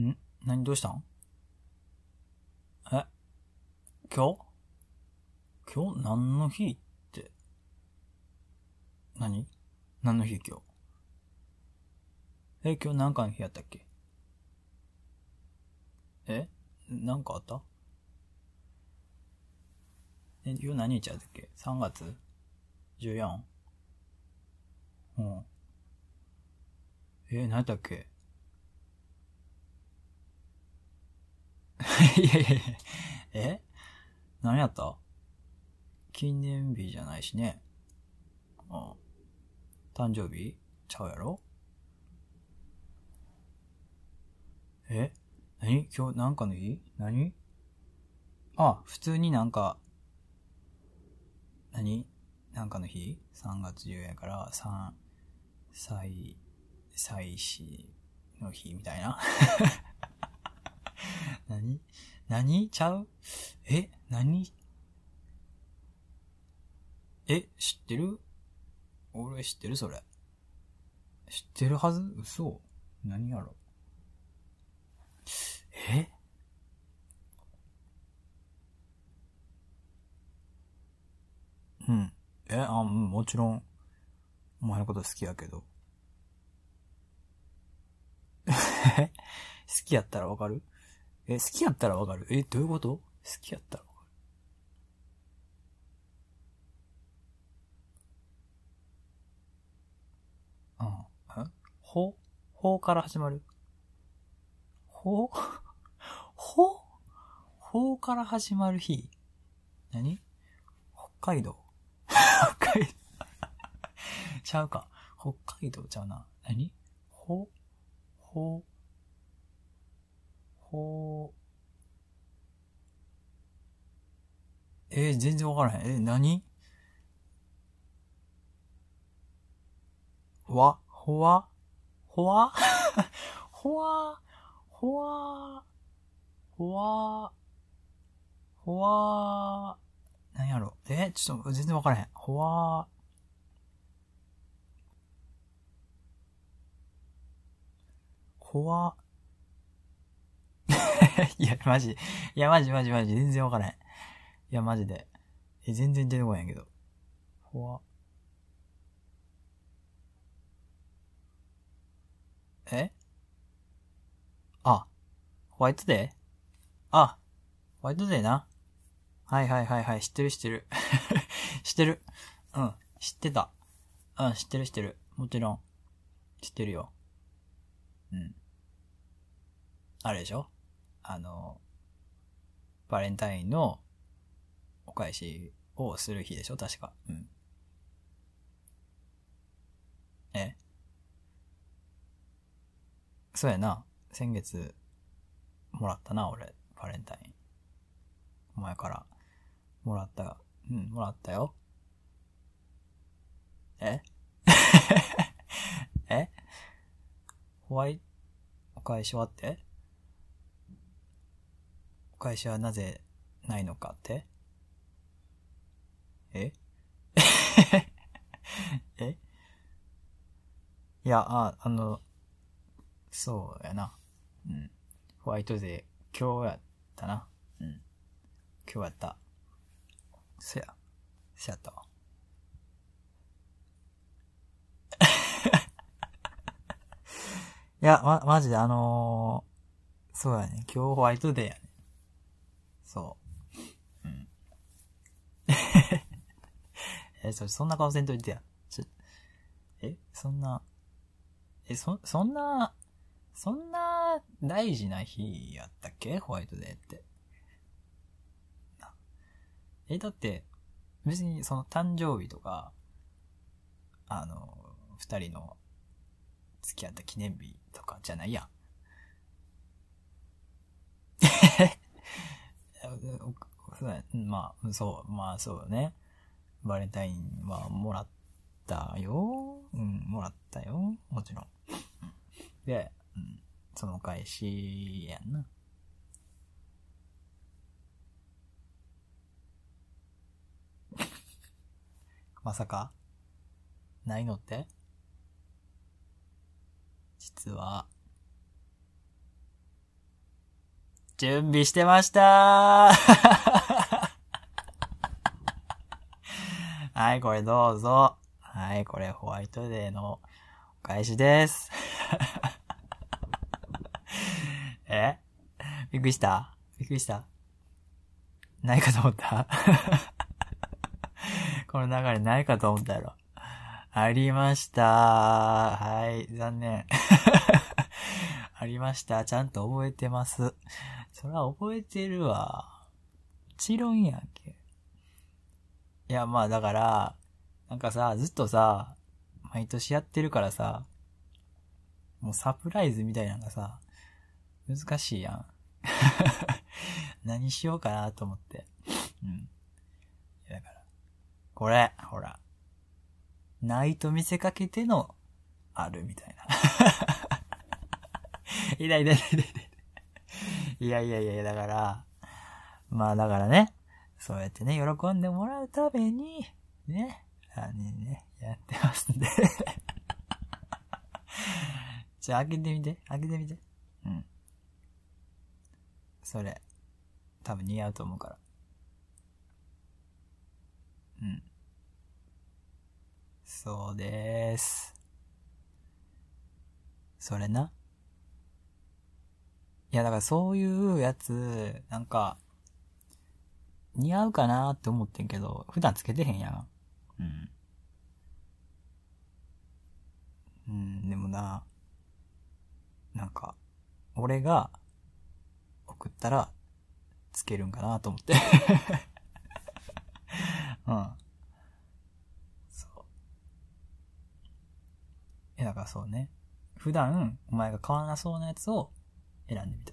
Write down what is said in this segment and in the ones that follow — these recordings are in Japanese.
ん？何どうしたん？え？今日？今日？何の日って。何？何の日今日？え、今日何かの日やったっけ？え？なんかあった？え、今日何日やったっけ ?3 月 ?14? うん。え、何やったっけ？いやいやいや、え？何やった？記念日じゃないしね。うん。誕生日？ちゃうやろ？え？何？今日なんかの日？何？あ、普通になんか、何？なんかの日 ?3 月10やから、3、歳、歳死の日みたいな。何？何？ちゃう？え？何？え、知ってる？俺知ってる？それ。知ってるはず？嘘。何やろ？え？うん。え、あ、んもちろん、お前のこと好きやけど。好きやったらわかる？え、好きやったらわかる？え、どういうこと？好きやったらわかる。うん。え？ほ？ほから始まる？ほ？う ほ？うほうから始まる日？何？北海道。北海道。ちゃうか。北海道ちゃうな。何？ほ？ほ？うほうえー全然わからへん。え、何？わ、ほわ、ほわ？ほわ、ほわ、ほわ、ほわ、何やろ？え、ちょっと全然わからへん。ほわ、ほわ、いや、マジ。いや、マジマジマジ。全然わからへん。いや、マジで。え、全然出てこないんやけど。ほわ。え？あ、ホワイトデー？あ、ホワイトデーな。はいはいはいはい。知ってる知ってる。知ってる。うん。知ってた。うん、知ってる知ってる。もちろん。知ってるよ。うん。あれでしょ？あの、バレンタインのお返しをする日でしょ？確か。うん。え？そうやな。先月、もらったな、俺。バレンタイン。お前から。もらった。うん、もらったよ。え？え？ホワイト、お返しはって？お返しはなぜないのかって？え？え？いや、あ、あの、そうやな。うん。ホワイトデー、今日やったな。うん。今日やった。そや。そやったわ。いや、ま、マジであのー、そうやね。今日ホワイトデーやね。そう。うん。え、そ、そんな顔せんといてや。ちょ、え、そんな、え、そ、そんな、そんな大事な日やったっけ？ホワイトデーって。え、だって、別にその誕生日とか、あの、二人の付き合った記念日とかじゃないやん。まあ、そう、まあそうね。バレンタインはもらったよ。うん、もらったよ。もちろん。で、うん、その返しやんな。まさかないのって？実は、準備してました はい、これどうぞ。はい、これホワイトデーのお返しです。え？びっくりした？びっくりした？ないかと思った？この流れないかと思ったやろ。ありました。はい、残念。ありました。ちゃんと覚えてます。そら覚えてるわ。もちろんやんけ。いや、まあだから、なんかさ、ずっとさ、毎年やってるからさ、もうサプライズみたいなのがさ、難しいやん。何しようかなと思って。うん。だから、これ、ほら。ないと見せかけての、あるみたいな。いやいやいやいやいやいやいや、だから、まあだからね、そうやってね、喜んでもらうために、ね、あねね、やってますんで じゃあ開けてみて、開けてみて。うん。それ、多分似合うと思うから。うん。そうでーす。それな。いや、だからそういうやつ、なんか、似合うかなって思ってんけど、普段つけてへんやん。うん。うん、でもな、なんか、俺が送ったら、つけるんかなと思って うん。そう。え、だからそうね。普段、お前が買わなそうなやつを選んでみた。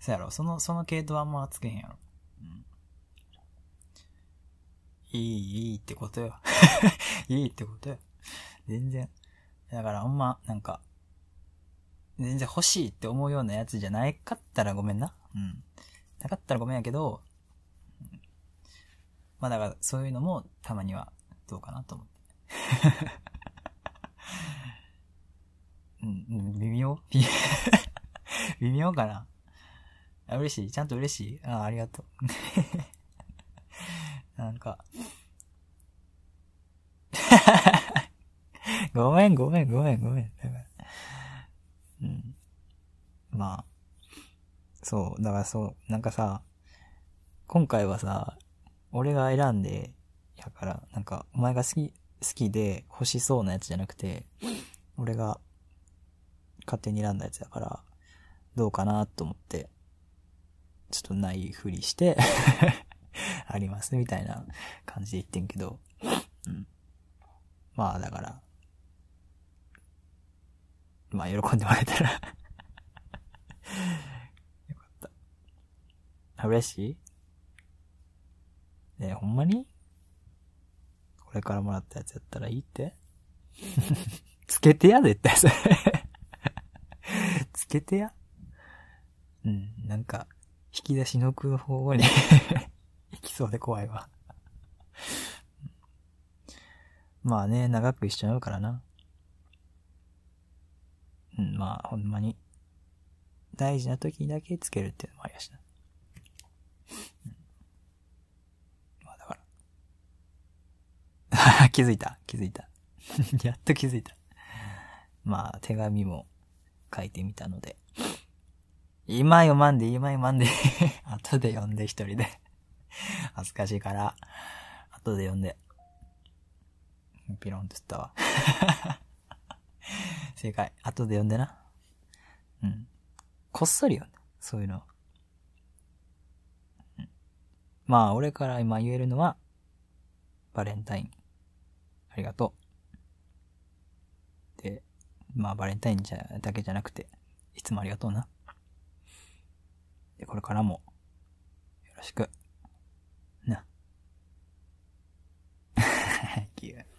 そやろ、その、その系統はあんまつけへんやろ。うん。いい、いいってことよ。いいってことよ。全然。だからほんま、なんか、全然欲しいって思うようなやつじゃないかったらごめんな。うん。なかったらごめんやけど、うん、まあだからそういうのもたまにはどうかなと思って。うん、微妙？微妙かな？あ嬉しい？ちゃんと嬉しい？ああ、りがとう。なんか ごめん、ごめん、ごめん、ごめん。うん。まあ、そう、だからそう、なんかさ、今回はさ、俺が選んで、やから、なんか、お前が好き、好きで欲しそうなやつじゃなくて、俺が勝手に選んだやつだから、どうかなと思って、ちょっとないふりして ありますみたいな感じで言ってんけど、うん。まあだから、まあ喜んでもらえたら よかった。嬉しい？ねほんまに？これからもらったやつやったらいいって？つけてや、絶対それけてや。うん、なんか、引き出しの奥の方に 行きそうで怖いわまあね、長く一緒になるからな。うん、まあ、ほんまに、大事な時だけつけるっていうのもありやしな。まあ、だから。気づいた気づいた。やっと気づいた。まあ、手紙も書いてみたので。今読まんで、今読まんで 後で読んで一人で恥ずかしいから、後で読んで。ピロンって言ったわ 正解。後で読んでな。うん。こっそり読んで。そういうの。まあ、俺から今言えるのは、バレンタイン。ありがとう。まあ、バレンタインじゃ、だけじゃなくて、いつもありがとうな。で、これからも、よろしく。な。